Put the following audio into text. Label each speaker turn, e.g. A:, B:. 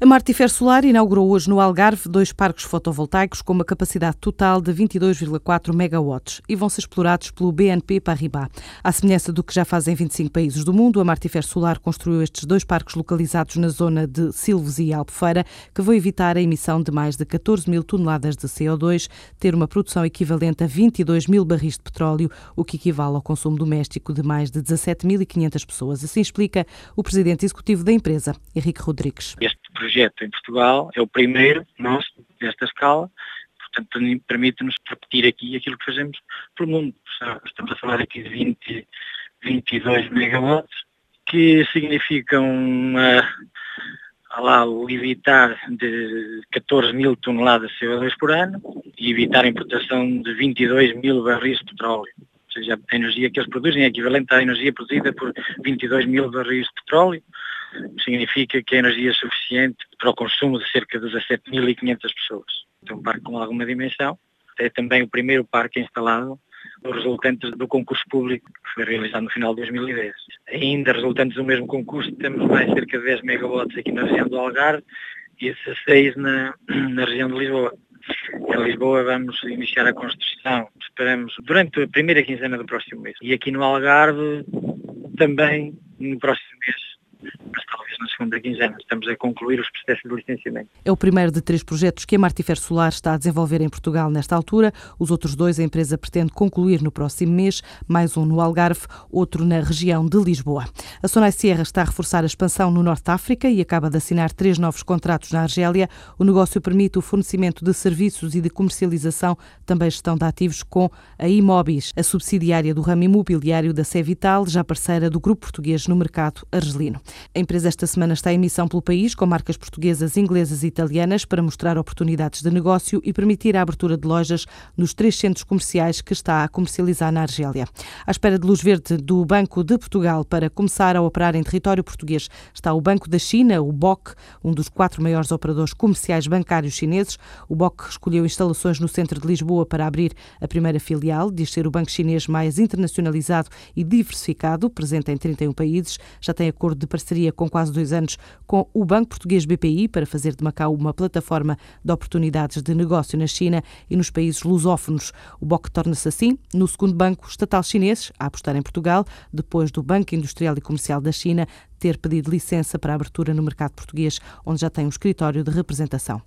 A: A Martifer Solar inaugurou hoje no Algarve dois parques fotovoltaicos com uma capacidade total de 22,4 megawatts e vão ser explorados pelo BNP Paribas. À semelhança do que já fazem 25 países do mundo, a Martifer Solar construiu estes dois parques localizados na zona de Silves e Albufeira, que vão evitar a emissão de mais de 14 mil toneladas de CO2, ter uma produção equivalente a 22 mil barris de petróleo, o que equivale ao consumo doméstico de mais de 17.500 pessoas. Assim explica o presidente executivo da empresa, Henrique Rodrigues.
B: Este projeto em Portugal é o primeiro nosso desta escala, portanto permite-nos repetir aqui aquilo que fazemos pelo mundo. Estamos a falar aqui de 20, 22 megawatts, que significam uma, lá, o evitar de 14 mil toneladas de CO2 por ano e evitar a importação de 22 mil barris de petróleo. Ou seja, a energia que eles produzem é equivalente à energia produzida por 22 mil barris de petróleo significa que a energia é suficiente para o consumo de cerca de 17.500 pessoas. É um parque com alguma dimensão. É também o primeiro parque instalado resultantes do concurso público que foi realizado no final de 2010. Ainda resultantes do mesmo concurso, temos mais cerca de 10 megawatts aqui na região do Algarve e 16 na, na região de Lisboa. Em Lisboa vamos iniciar a construção, esperamos, durante a primeira quinzena do próximo mês. E aqui no Algarve também no próximo mês no segunda quinzena. Estamos a concluir os processos de licenciamento.
A: É o primeiro de três projetos que a Martifer Solar está a desenvolver em Portugal nesta altura. Os outros dois a empresa pretende concluir no próximo mês, mais um no Algarve, outro na região de Lisboa. A Sonai Sierra está a reforçar a expansão no Norte de África e acaba de assinar três novos contratos na Argélia. O negócio permite o fornecimento de serviços e de comercialização, também gestão de ativos com a Imobis, a subsidiária do ramo imobiliário da Cevital, já parceira do grupo português no mercado argelino. A empresa esta semana semana está em missão pelo país com marcas portuguesas, inglesas e italianas para mostrar oportunidades de negócio e permitir a abertura de lojas nos três centros comerciais que está a comercializar na Argélia. À espera de luz verde do Banco de Portugal para começar a operar em território português está o Banco da China, o BOC, um dos quatro maiores operadores comerciais bancários chineses. O BOC escolheu instalações no centro de Lisboa para abrir a primeira filial, diz ser o banco chinês mais internacionalizado e diversificado, presente em 31 países. Já tem acordo de parceria com quase dois anos anos com o Banco Português BPI para fazer de Macau uma plataforma de oportunidades de negócio na China e nos países lusófonos. O BOC torna-se assim no segundo banco estatal chinês a apostar em Portugal, depois do Banco Industrial e Comercial da China ter pedido licença para abertura no mercado português, onde já tem um escritório de representação.